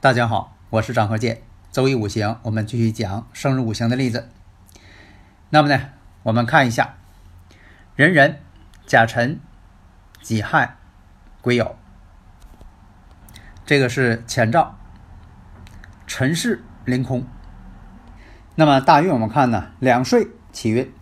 大家好，我是张和建。周易五行，我们继续讲生日五行的例子。那么呢，我们看一下壬壬、甲辰、己亥、癸酉，这个是前兆，辰巳临空。那么大运我们看呢，两岁起运，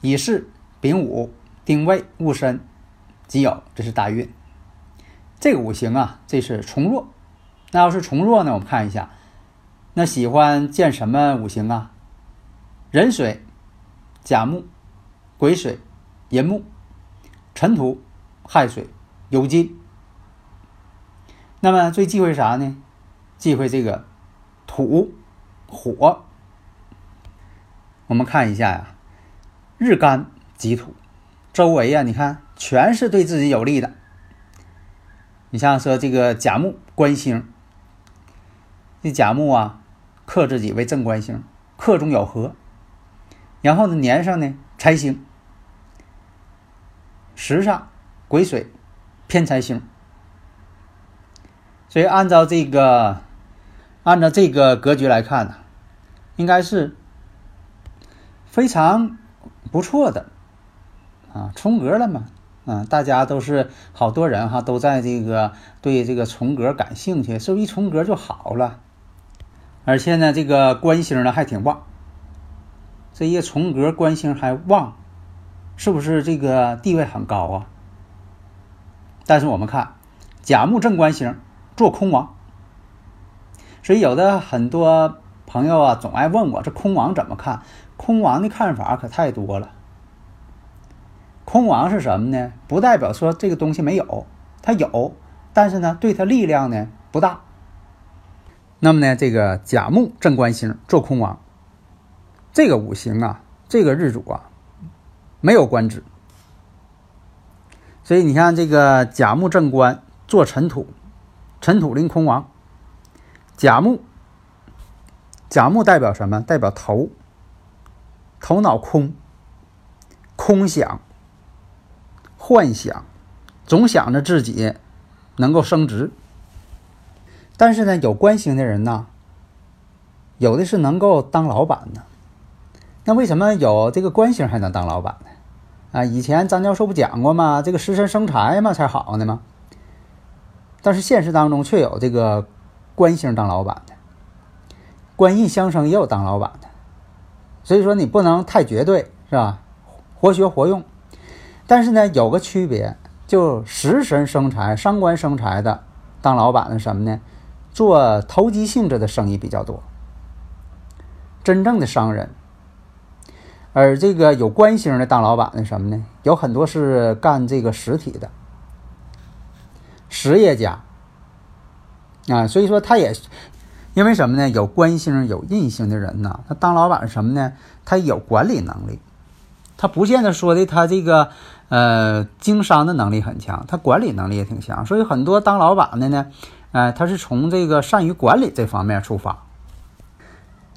乙巳、丙午、丁未、戊申、己酉，这是大运。这个五行啊，这是从弱。那要是从弱呢？我们看一下，那喜欢见什么五行啊？壬水、甲木、癸水、寅木、辰土、亥水、酉金。那么最忌讳啥呢？忌讳这个土、火。我们看一下呀，日干己土，周围啊，你看全是对自己有利的。你像说这个甲木官星。这甲木啊，克自己为正官星，克中有合。然后呢，年上呢财星，时上癸水偏财星。所以按照这个，按照这个格局来看呢，应该是非常不错的啊，重格了嘛。啊，大家都是好多人哈，都在这个对这个重格感兴趣，是不是一重格就好了？而且呢，这个官星呢还挺旺，这一个重格官星还旺，是不是这个地位很高啊？但是我们看甲木正官星做空王，所以有的很多朋友啊总爱问我这空王怎么看？空王的看法可太多了。空王是什么呢？不代表说这个东西没有，它有，但是呢，对它力量呢不大。那么呢，这个甲木正官星做空王，这个五行啊，这个日主啊，没有官职，所以你看这个甲木正官做尘土，尘土临空王，甲木，甲木代表什么？代表头，头脑空，空想，幻想，总想着自己能够升职。但是呢，有官星的人呢，有的是能够当老板的。那为什么有这个官星还能当老板呢？啊，以前张教授不讲过吗？这个食神生财嘛才好呢嘛。但是现实当中却有这个官星当老板的，官印相生也有当老板的。所以说你不能太绝对，是吧？活学活用。但是呢，有个区别，就食神生财、伤官生财的当老板的什么呢？做投机性质的生意比较多，真正的商人，而这个有官星的当老板的什么呢？有很多是干这个实体的实业家啊，所以说他也因为什么呢？有官星有印星的人呢，他当老板什么呢？他有管理能力，他不见得说的他这个呃经商的能力很强，他管理能力也挺强，所以很多当老板的呢。哎，他是从这个善于管理这方面出发。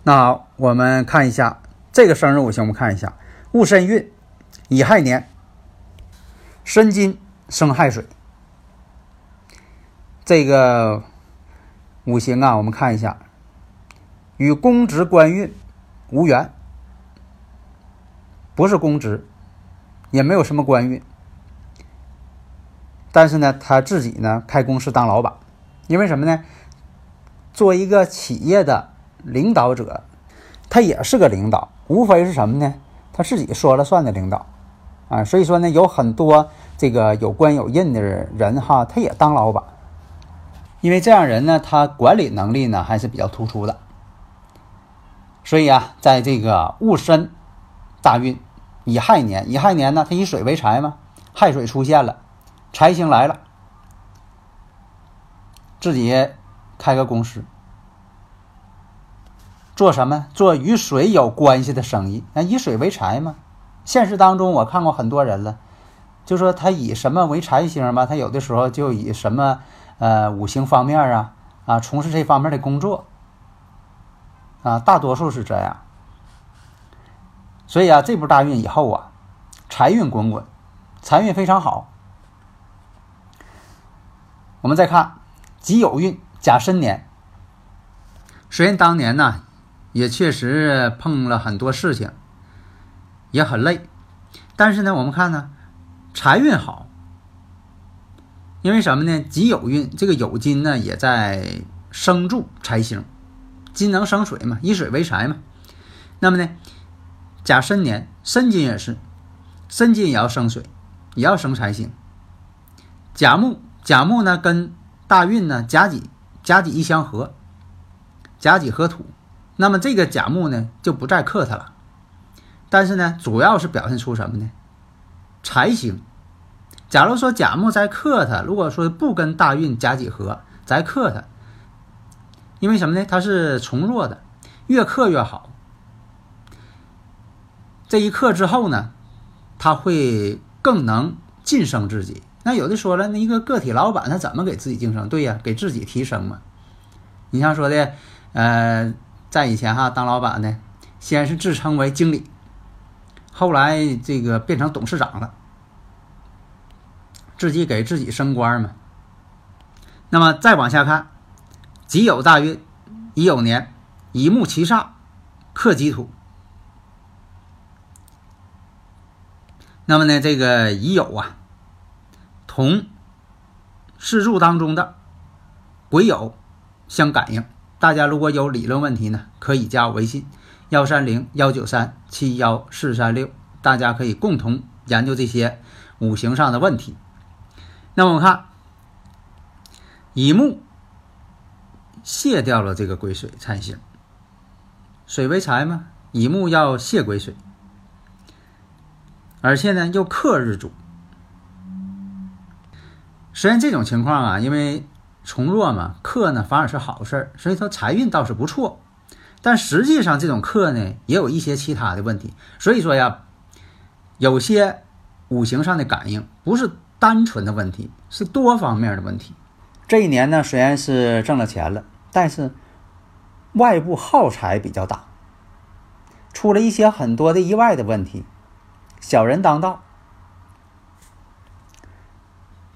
那我们看一下这个生日五行，我们看一下戊申运，乙亥年，申金生亥水。这个五行啊，我们看一下，与公职官运无缘，不是公职，也没有什么官运。但是呢，他自己呢开公司当老板。因为什么呢？做一个企业的领导者，他也是个领导，无非是什么呢？他自己说了算的领导啊。所以说呢，有很多这个有官有印的人哈，他也当老板。因为这样人呢，他管理能力呢还是比较突出的。所以啊，在这个戊申大运乙亥年，乙亥年呢，它以水为财嘛，亥水出现了，财星来了，自己开个公司，做什么？做与水有关系的生意。那以水为财嘛。现实当中，我看过很多人了，就说他以什么为财星吧，他有的时候就以什么呃五行方面啊啊从事这方面的工作。啊，大多数是这样，所以啊，这波大运以后啊，财运滚滚，财运非常好。我们再看己酉运甲申年，虽然当年呢，也确实碰了很多事情，也很累，但是呢，我们看呢，财运好，因为什么呢？己酉运这个酉金呢，也在生助财星。金能生水嘛，以水为财嘛。那么呢，甲申年申金也是，申金也要生水，也要生财星。甲木，甲木呢跟大运呢甲己，甲己一相合，甲己合土，那么这个甲木呢就不再克它了。但是呢，主要是表现出什么呢？财星。假如说甲木在克它，如果说不跟大运甲己合，再克它。因为什么呢？它是从弱的，越克越好。这一克之后呢，他会更能晋升自己。那有的说了，那一个个体老板他怎么给自己晋升？对呀，给自己提升嘛。你像说的，呃，在以前哈当老板的，先是自称为经理，后来这个变成董事长了，自己给自己升官嘛。那么再往下看。己酉大运，乙酉年，乙木七煞，克己土。那么呢，这个乙酉啊，同四柱当中的癸酉相感应。大家如果有理论问题呢，可以加我微信幺三零幺九三七幺四三六，大家可以共同研究这些五行上的问题。那么我看乙木。卸掉了这个癸水财星，水为财嘛，乙木要泄癸水，而且呢又克日主。虽然这种情况啊，因为从弱嘛，克呢反而是好事儿，所以说财运倒是不错。但实际上这种克呢，也有一些其他的问题。所以说呀，有些五行上的感应不是单纯的问题，是多方面的问题。这一年呢，虽然是挣了钱了。但是外部耗财比较大，出了一些很多的意外的问题，小人当道，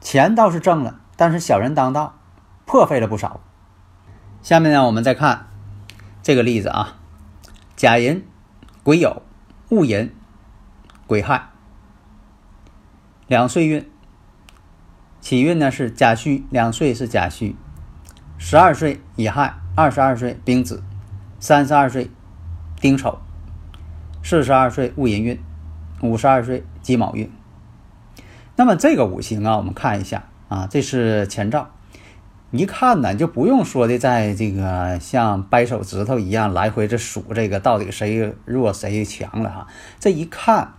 钱倒是挣了，但是小人当道，破费了不少。下面呢，我们再看这个例子啊，甲寅、癸酉、戊寅、癸亥两岁运，起运呢是甲戌，两岁是甲戌。十二岁乙亥，二十二岁丙子，三十二岁丁丑，四十二岁戊寅运，五十二岁己卯运。那么这个五行啊，我们看一下啊，这是前兆。一看呢，就不用说的，在这个像掰手指头一样来回这数这个到底谁弱谁强了哈。这一看，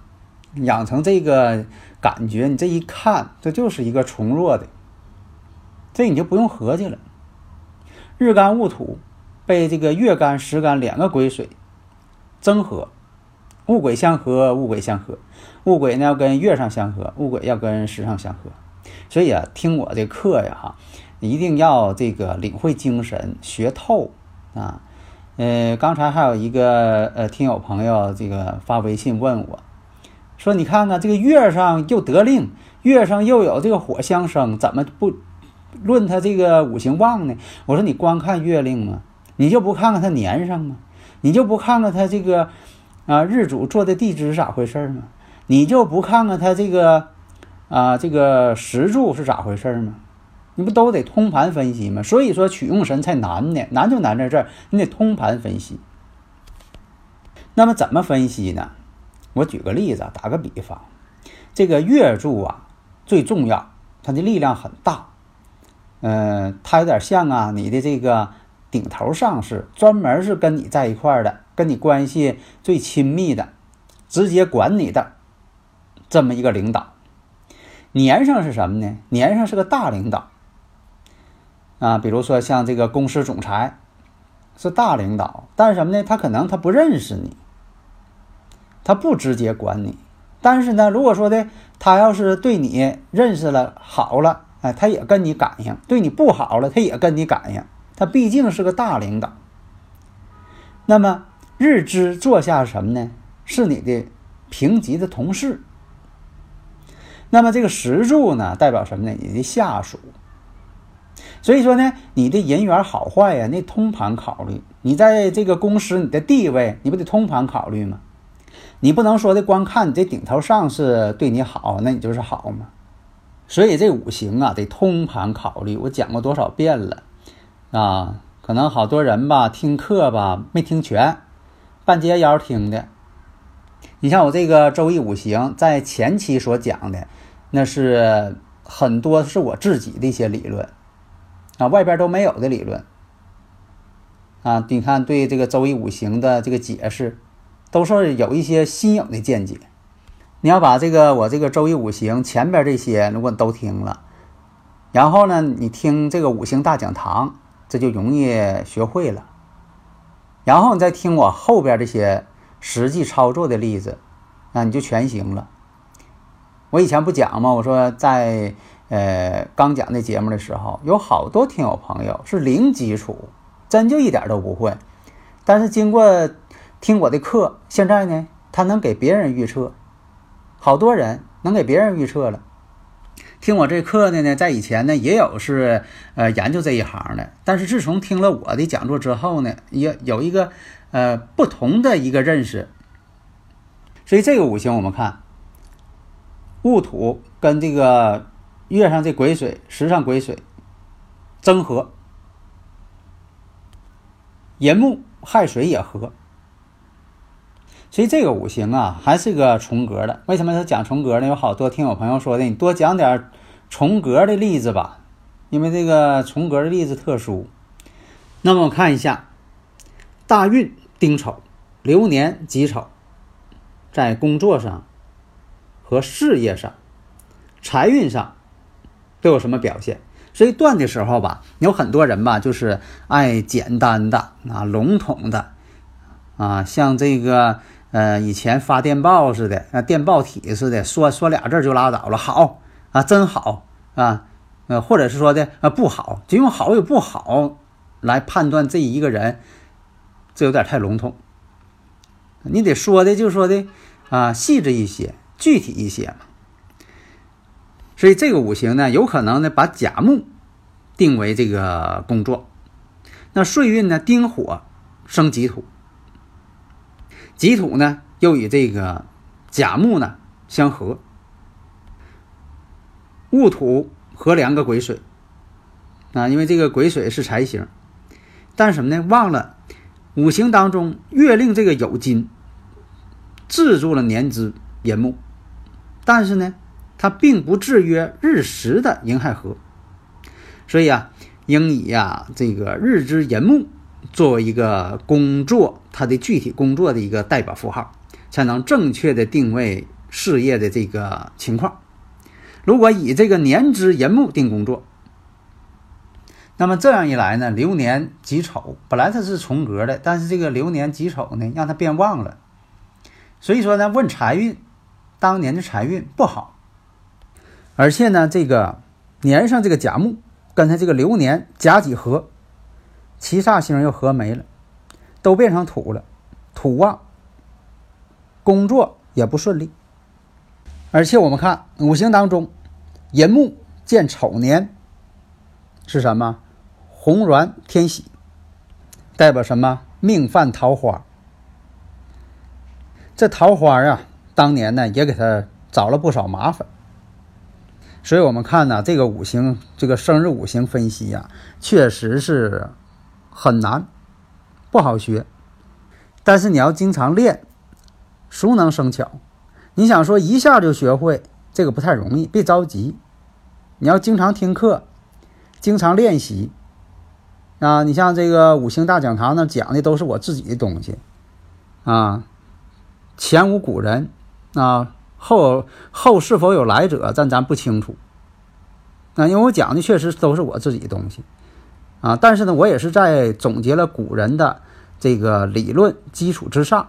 养成这个感觉，你这一看，这就是一个从弱的，这你就不用合计了。日干戊土被这个月干时干两个癸水增合，物鬼相合，物鬼相合，物鬼呢要跟月上相合，物鬼要跟时上相合。所以啊，听我这课呀，哈，一定要这个领会精神，学透啊。呃，刚才还有一个呃听友朋友这个发微信问我，说你看看这个月上又得令，月上又有这个火相生，怎么不？论他这个五行旺呢？我说你光看月令吗？你就不看看他年上吗？你就不看看他这个啊日主做的地支是咋回事吗？你就不看看他这个啊这个时柱是咋回事吗？你不都得通盘分析吗？所以说取用神才难呢，难就难在这儿，你得通盘分析。那么怎么分析呢？我举个例子，打个比方，这个月柱啊最重要，它的力量很大。嗯，它有点像啊，你的这个顶头上司，专门是跟你在一块儿的跟你关系最亲密的、直接管你的这么一个领导。年上是什么呢？年上是个大领导啊，比如说像这个公司总裁是大领导，但是什么呢？他可能他不认识你，他不直接管你。但是呢，如果说的他要是对你认识了好了，哎，他也跟你感应；对你不好了，他也跟你感应。他毕竟是个大领导。那么日支坐下什么呢？是你的平级的同事。那么这个石柱呢，代表什么呢？你的下属。所以说呢，你的人缘好坏呀，那通盘考虑。你在这个公司，你的地位，你不得通盘考虑吗？你不能说的光看你这顶头上司对你好，那你就是好吗？所以这五行啊，得通盘考虑。我讲过多少遍了啊？可能好多人吧，听课吧没听全，半截腰听的。你像我这个周易五行，在前期所讲的，那是很多是我自己的一些理论啊，外边都没有的理论啊。你看对这个周易五行的这个解释。都是有一些新颖的见解。你要把这个我这个周易五行前边这些如果都听了，然后呢，你听这个五行大讲堂，这就容易学会了。然后你再听我后边这些实际操作的例子，那你就全行了。我以前不讲吗？我说在呃刚讲那节目的时候，有好多听友朋友是零基础，真就一点都不会，但是经过。听我的课，现在呢，他能给别人预测，好多人能给别人预测了。听我这课的呢，在以前呢也有是呃研究这一行的，但是自从听了我的讲座之后呢，也有一个呃不同的一个认识。所以这个五行我们看，戊土跟这个月上这癸水、时上癸水争合，寅木亥水也合。所以这个五行啊，还是个重格的。为什么说讲重格呢？有好多听友朋友说的，你多讲点重格的例子吧，因为这个重格的例子特殊。那么我看一下，大运丁丑，流年己丑，在工作上和事业上、财运上都有什么表现？所以断的时候吧，有很多人吧，就是爱简单的啊，笼统的啊，像这个。呃，以前发电报似的，啊，电报体似的，说说俩字就拉倒了，好啊，真好啊，呃，或者是说的啊不好，就用好与不好来判断这一个人，这有点太笼统。你得说的就说的啊细致一些，具体一些嘛。所以这个五行呢，有可能呢把甲木定为这个工作，那岁运呢丁火生己土。己土呢，又与这个甲木呢相合，戊土合两个癸水啊，因为这个癸水是财星，但是什么呢？忘了五行当中月令这个酉金制住了年支寅木，但是呢，它并不制约日时的寅亥合，所以啊，应以呀这个日支寅木。作为一个工作，它的具体工作的一个代表符号，才能正确的定位事业的这个情况。如果以这个年支寅木定工作，那么这样一来呢，流年己丑本来它是重格的，但是这个流年己丑呢，让它变旺了。所以说呢，问财运，当年的财运不好，而且呢，这个年上这个甲木跟它这个流年甲己合。七煞星又合没了，都变成土了，土旺，工作也不顺利。而且我们看五行当中，寅木见丑年是什么？红鸾天喜，代表什么？命犯桃花。这桃花啊，当年呢也给他找了不少麻烦。所以我们看呢，这个五行，这个生日五行分析呀，确实是。很难，不好学，但是你要经常练，熟能生巧。你想说一下就学会，这个不太容易，别着急。你要经常听课，经常练习啊。你像这个五行大讲堂那讲的都是我自己的东西啊，前无古人啊，后后是否有来者，但咱不清楚。那因为我讲的确实都是我自己的东西啊，但是呢，我也是在总结了古人的这个理论基础之上。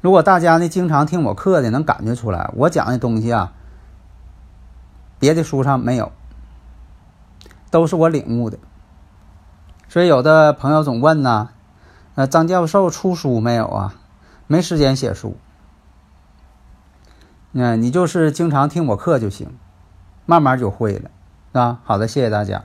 如果大家呢经常听我课的，能感觉出来，我讲的东西啊，别的书上没有，都是我领悟的。所以有的朋友总问呢，呃，张教授出书没有啊？没时间写书。那你就是经常听我课就行，慢慢就会了。啊，好的，谢谢大家。